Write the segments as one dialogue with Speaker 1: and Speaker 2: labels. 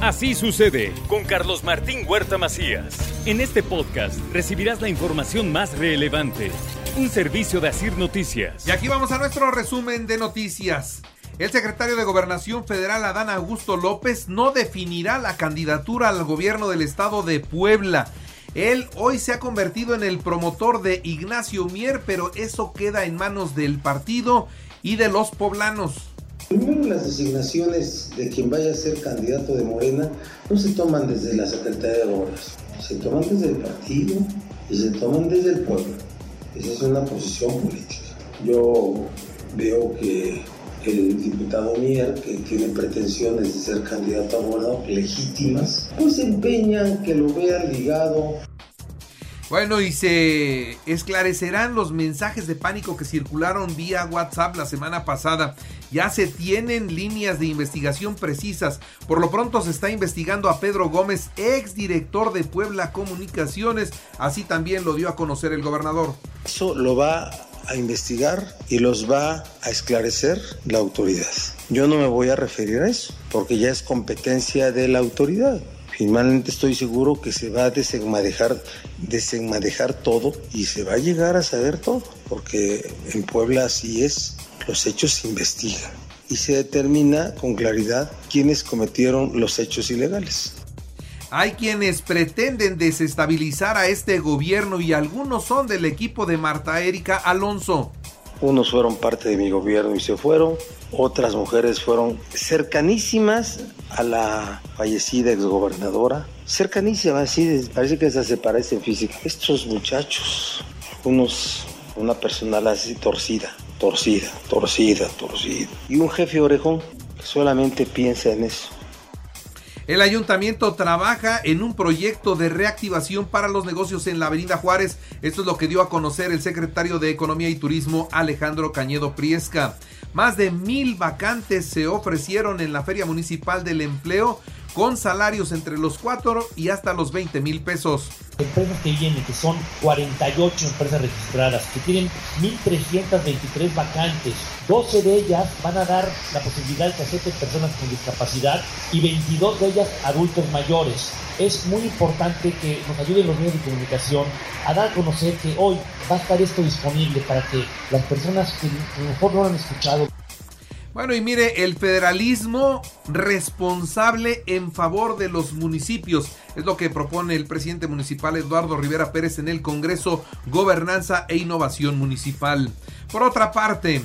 Speaker 1: Así sucede con Carlos Martín Huerta Macías. En este podcast recibirás la información más relevante. Un servicio de Asir Noticias.
Speaker 2: Y aquí vamos a nuestro resumen de noticias. El secretario de Gobernación Federal, Adán Augusto López, no definirá la candidatura al gobierno del estado de Puebla. Él hoy se ha convertido en el promotor de Ignacio Mier, pero eso queda en manos del partido y de los poblanos.
Speaker 3: Primero, las designaciones de quien vaya a ser candidato de Morena no se toman desde la Secretaría de Gobernación, se toman desde el partido y se toman desde el pueblo. Esa es una posición política. Yo veo que el diputado Mier, que tiene pretensiones de ser candidato a gobernador legítimas, pues empeñan que lo vean ligado
Speaker 2: bueno, y se esclarecerán los mensajes de pánico que circularon vía WhatsApp la semana pasada. Ya se tienen líneas de investigación precisas. Por lo pronto se está investigando a Pedro Gómez, ex director de Puebla Comunicaciones. Así también lo dio a conocer el gobernador.
Speaker 3: Eso lo va a investigar y los va a esclarecer la autoridad. Yo no me voy a referir a eso, porque ya es competencia de la autoridad. Finalmente estoy seguro que se va a desenmadejar, desenmadejar todo y se va a llegar a saber todo, porque en Puebla así es, los hechos se investigan y se determina con claridad quiénes cometieron los hechos ilegales.
Speaker 2: Hay quienes pretenden desestabilizar a este gobierno y algunos son del equipo de Marta Erika Alonso.
Speaker 3: Unos fueron parte de mi gobierno y se fueron, otras mujeres fueron cercanísimas a la fallecida exgobernadora, cercanísimas, así parece que se parecen física. Estos muchachos, unos, una personal así torcida, torcida, torcida, torcida, y un jefe orejón solamente piensa en eso.
Speaker 2: El ayuntamiento trabaja en un proyecto de reactivación para los negocios en la Avenida Juárez. Esto es lo que dio a conocer el secretario de Economía y Turismo Alejandro Cañedo Priesca. Más de mil vacantes se ofrecieron en la Feria Municipal del Empleo con salarios entre los 4 y hasta los 20 mil pesos.
Speaker 4: Empresas que vienen, que son 48 empresas registradas, que tienen 1.323 vacantes. 12 de ellas van a dar la posibilidad de que acepten personas con discapacidad y 22 de ellas adultos mayores. Es muy importante que nos ayuden los medios de comunicación a dar a conocer que hoy va a estar esto disponible para que las personas que a lo mejor no lo han escuchado
Speaker 2: bueno, y mire, el federalismo responsable en favor de los municipios es lo que propone el presidente municipal Eduardo Rivera Pérez en el Congreso Gobernanza e Innovación Municipal. Por otra parte,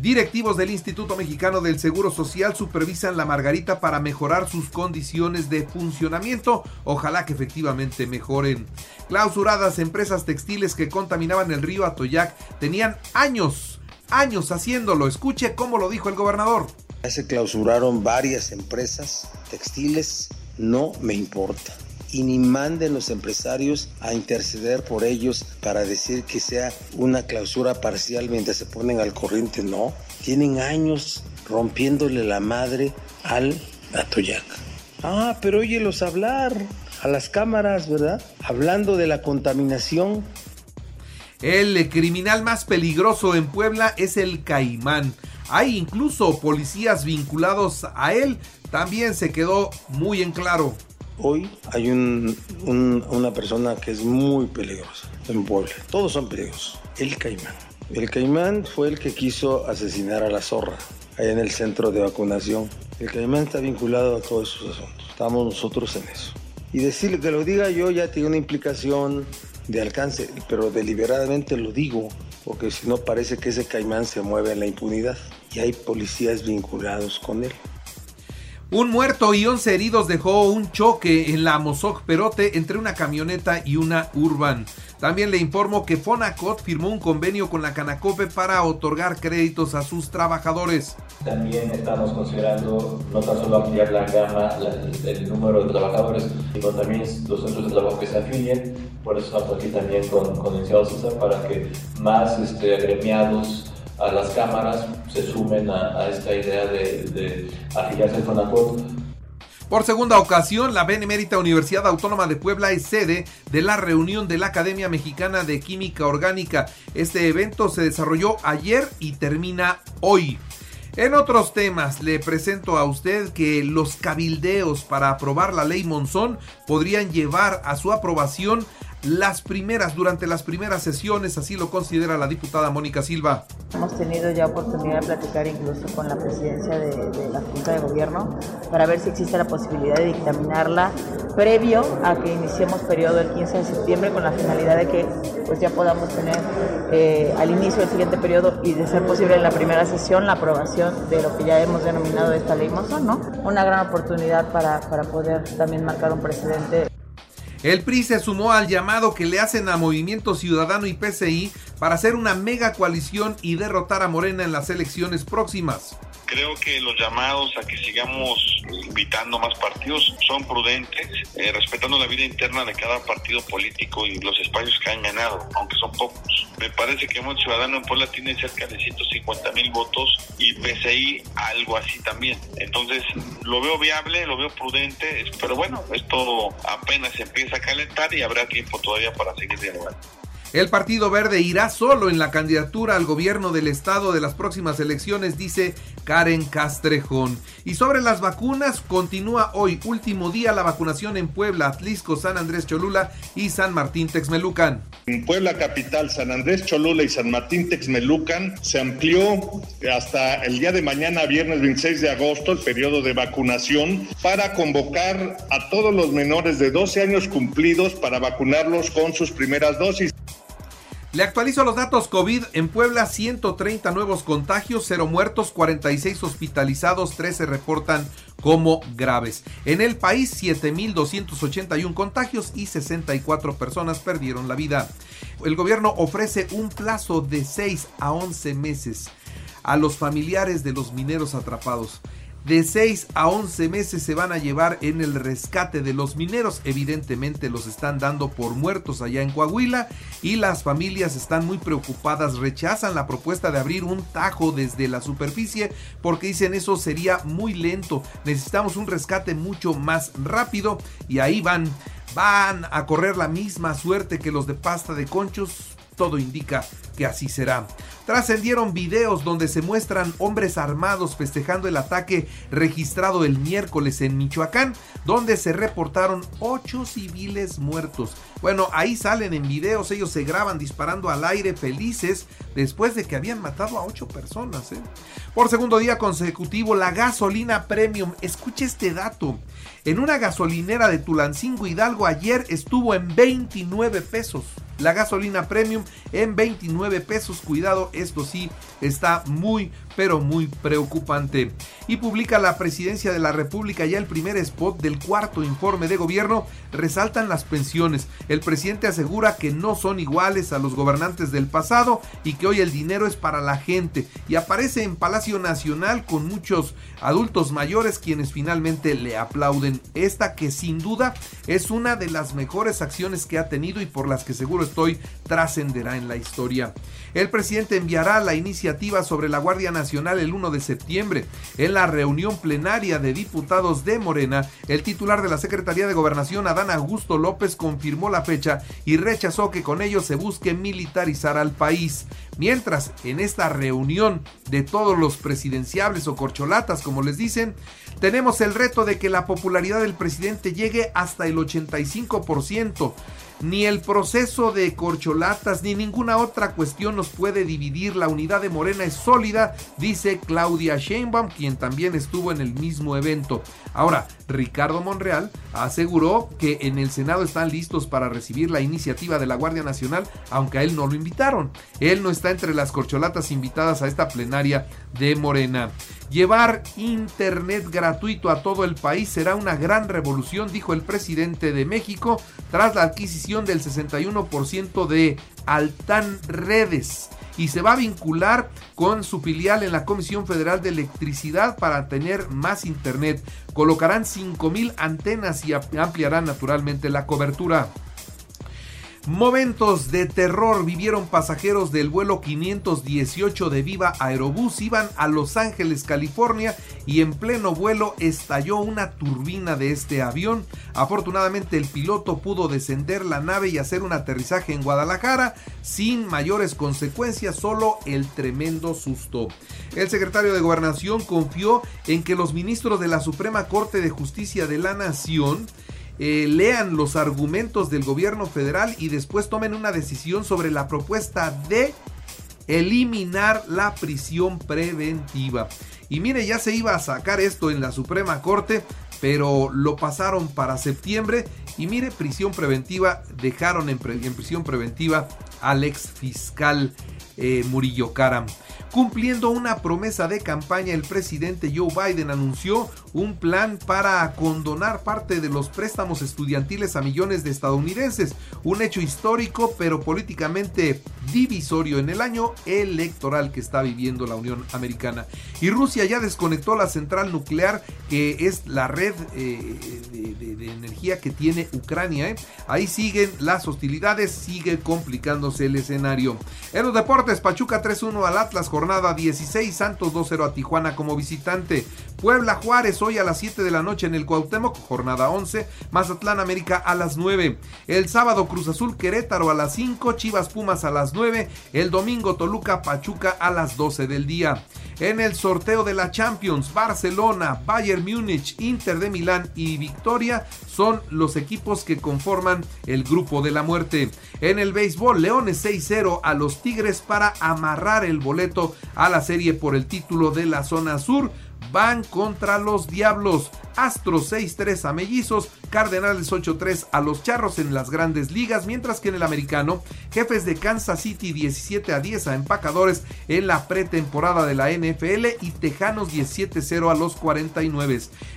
Speaker 2: Directivos del Instituto Mexicano del Seguro Social supervisan la Margarita para mejorar sus condiciones de funcionamiento. Ojalá que efectivamente mejoren. Clausuradas empresas textiles que contaminaban el río Atoyac tenían años años haciéndolo. Escuche cómo lo dijo el gobernador.
Speaker 3: Ya se clausuraron varias empresas textiles, no me importa. Y ni manden los empresarios a interceder por ellos para decir que sea una clausura parcial mientras se ponen al corriente. No, tienen años rompiéndole la madre al Atoyac. Ah, pero óyelos hablar a las cámaras, ¿verdad? Hablando de la contaminación
Speaker 2: el criminal más peligroso en Puebla es el Caimán. Hay incluso policías vinculados a él. También se quedó muy en claro.
Speaker 3: Hoy hay una persona que es muy peligrosa en Puebla. Todos son peligrosos. El Caimán. El Caimán fue el que quiso asesinar a la zorra allá en el centro de vacunación. El Caimán está vinculado a todos esos asuntos. Estamos nosotros en eso. Y decirle que lo diga yo ya tiene una implicación de alcance, pero deliberadamente lo digo, porque si no parece que ese caimán se mueve en la impunidad y hay policías vinculados con él.
Speaker 2: Un muerto y 11 heridos dejó un choque en la Mozoc Perote entre una camioneta y una Urban. También le informo que Fonacot firmó un convenio con la Canacope para otorgar créditos a sus trabajadores.
Speaker 5: También estamos considerando no tan solo ampliar la gama, el número de trabajadores, sino también los centros de trabajo que se afilien. Por eso estamos aquí también con, con el para que más este, agremiados a las cámaras se sumen a, esta idea de, de afiliarse al Fonacot
Speaker 2: por segunda ocasión, la Benemérita Universidad Autónoma de Puebla es sede de la reunión de la Academia Mexicana de Química Orgánica. Este evento se desarrolló ayer y termina hoy. En otros temas, le presento a usted que los cabildeos para aprobar la ley Monzón podrían llevar a su aprobación las primeras, durante las primeras sesiones, así lo considera la diputada Mónica Silva.
Speaker 6: Hemos tenido ya oportunidad de platicar incluso con la presidencia de, la Junta de Gobierno para ver si existe la posibilidad de dictaminarla previo a que iniciemos periodo el 15 de septiembre con la finalidad de que pues ya podamos tener eh, al inicio del siguiente periodo y de ser posible en la primera sesión la aprobación de lo que ya hemos denominado esta ley Monzón, ¿no? Una gran oportunidad para, para poder también marcar un precedente
Speaker 2: el PRI se sumó al llamado que le hacen a Movimiento Ciudadano y PCI para hacer una mega coalición y derrotar a Morena en las elecciones próximas.
Speaker 7: Creo que los llamados a que sigamos invitando más partidos son prudentes, eh, respetando la vida interna de cada partido político y los espacios que han ganado, aunque son pocos. Me parece que Movimiento Ciudadano en Puebla tiene cerca de 150 mil votos y PCI algo así también. Entonces lo veo viable, lo veo prudente, pero bueno, esto apenas empieza a calentar y habrá tiempo todavía para seguir dialogando.
Speaker 2: El Partido Verde irá solo en la candidatura al gobierno del estado de las próximas elecciones, dice Karen Castrejón. Y sobre las vacunas, continúa hoy, último día, la vacunación en Puebla, Atlisco, San Andrés Cholula y San Martín Texmelucan.
Speaker 8: En Puebla capital, San Andrés Cholula y San Martín Texmelucan se amplió hasta el día de mañana, viernes 26 de agosto, el periodo de vacunación para convocar a todos los menores de 12 años cumplidos para vacunarlos con sus primeras dosis.
Speaker 2: Le actualizo los datos COVID. En Puebla 130 nuevos contagios, 0 muertos, 46 hospitalizados, 13 reportan como graves. En el país 7.281 contagios y 64 personas perdieron la vida. El gobierno ofrece un plazo de 6 a 11 meses a los familiares de los mineros atrapados de 6 a 11 meses se van a llevar en el rescate de los mineros. Evidentemente los están dando por muertos allá en Coahuila y las familias están muy preocupadas. Rechazan la propuesta de abrir un tajo desde la superficie porque dicen eso sería muy lento. Necesitamos un rescate mucho más rápido y ahí van. Van a correr la misma suerte que los de pasta de conchos todo indica que así será. Trascendieron videos donde se muestran hombres armados festejando el ataque registrado el miércoles en Michoacán, donde se reportaron ocho civiles muertos. Bueno, ahí salen en videos, ellos se graban disparando al aire felices después de que habían matado a ocho personas. ¿eh? Por segundo día consecutivo, la gasolina premium, escuche este dato, en una gasolinera de Tulancingo Hidalgo ayer estuvo en 29 pesos la gasolina premium en 29 pesos. Cuidado, esto sí está muy, pero muy preocupante. Y publica la presidencia de la República ya el primer spot del cuarto informe de gobierno. Resaltan las pensiones. El presidente asegura que no son iguales a los gobernantes del pasado y que hoy el dinero es para la gente. Y aparece en Palacio Nacional con muchos adultos mayores quienes finalmente le aplauden. Esta que sin duda es una de las mejores acciones que ha tenido y por las que seguro estoy trascenderá en la historia. El presidente enviará la iniciativa sobre la Guardia Nacional el 1 de septiembre. En la reunión plenaria de diputados de Morena, el titular de la Secretaría de Gobernación, Adán Augusto López, confirmó la fecha y rechazó que con ello se busque militarizar al país. Mientras, en esta reunión de todos los presidenciables o corcholatas, como les dicen, tenemos el reto de que la popularidad del presidente llegue hasta el 85%. Ni el proceso de corcholatas ni ninguna otra cuestión nos puede dividir. La unidad de Morena es sólida, dice Claudia Sheinbaum, quien también estuvo en el mismo evento. Ahora, Ricardo Monreal aseguró que en el Senado están listos para recibir la iniciativa de la Guardia Nacional, aunque a él no lo invitaron. Él no está entre las corcholatas invitadas a esta plenaria de Morena. Llevar internet gratuito a todo el país será una gran revolución, dijo el presidente de México, tras la adquisición del 61% de Altan Redes y se va a vincular con su filial en la Comisión Federal de Electricidad para tener más internet. Colocarán 5.000 antenas y ampliarán naturalmente la cobertura. Momentos de terror vivieron pasajeros del vuelo 518 de Viva Aerobús. Iban a Los Ángeles, California y en pleno vuelo estalló una turbina de este avión. Afortunadamente el piloto pudo descender la nave y hacer un aterrizaje en Guadalajara sin mayores consecuencias, solo el tremendo susto. El secretario de Gobernación confió en que los ministros de la Suprema Corte de Justicia de la Nación eh, lean los argumentos del gobierno federal y después tomen una decisión sobre la propuesta de eliminar la prisión preventiva. Y mire, ya se iba a sacar esto en la Suprema Corte, pero lo pasaron para septiembre. Y mire, prisión preventiva, dejaron en, prisión preventiva al ex fiscal eh, Murillo Karam. Cumpliendo una promesa de campaña, el presidente Joe Biden anunció un plan para condonar parte de los préstamos estudiantiles a millones de estadounidenses. Un hecho histórico, pero políticamente divisorio en el año electoral que está viviendo la Unión Americana. Y Rusia ya desconectó la central nuclear, que es la red eh, de, energía que tiene Ucrania. ¿eh? Ahí siguen las hostilidades, sigue complicándose el escenario. En los deportes, Pachuca 3-1 al Atlas jornada 16, Santos 2-0 a Tijuana como visitante. Puebla Juárez hoy a las 7 de la noche en el Cuauhtémoc, jornada 11, Mazatlán América a las 9. El sábado Cruz Azul Querétaro a las 5, Chivas Pumas a las 9, el domingo Toluca Pachuca a las 12 del día. En el sorteo de la Champions, Barcelona, Bayern Múnich, Inter de Milán y Victoria son los equipos que conforman el grupo de la muerte. En el béisbol, Leones 6-0 a los Tigres para amarrar el boleto a la serie por el título de la zona sur van contra los Diablos. Astros 6-3 a Mellizos, Cardenales 8-3 a los Charros en las grandes ligas, mientras que en el americano, Jefes de Kansas City 17 a 10 a Empacadores en la pretemporada de la NFL y Tejanos 17-0 a los 49.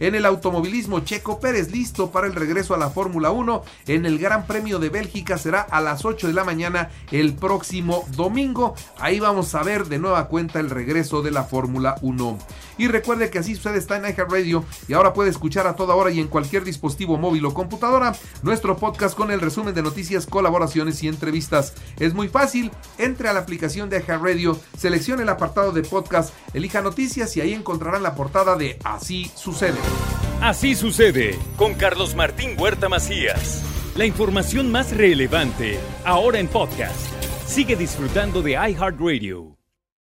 Speaker 2: En el automovilismo, Checo Pérez listo para el regreso a la Fórmula 1 en el Gran Premio de Bélgica será a las 8 de la mañana el próximo domingo. Ahí vamos a ver de nueva cuenta el regreso de la Fórmula 1. Y recuerde que así sucede está en Radio y ahora puede escuchar a toda hora y en cualquier dispositivo móvil o computadora nuestro podcast con el resumen de noticias, colaboraciones y entrevistas. Es muy fácil, entre a la aplicación de Radio, seleccione el apartado de podcast, elija noticias y ahí encontrarán la portada de Así sucede.
Speaker 1: Así sucede con Carlos Martín Huerta Macías. La información más relevante ahora en podcast. Sigue disfrutando de iHeartRadio.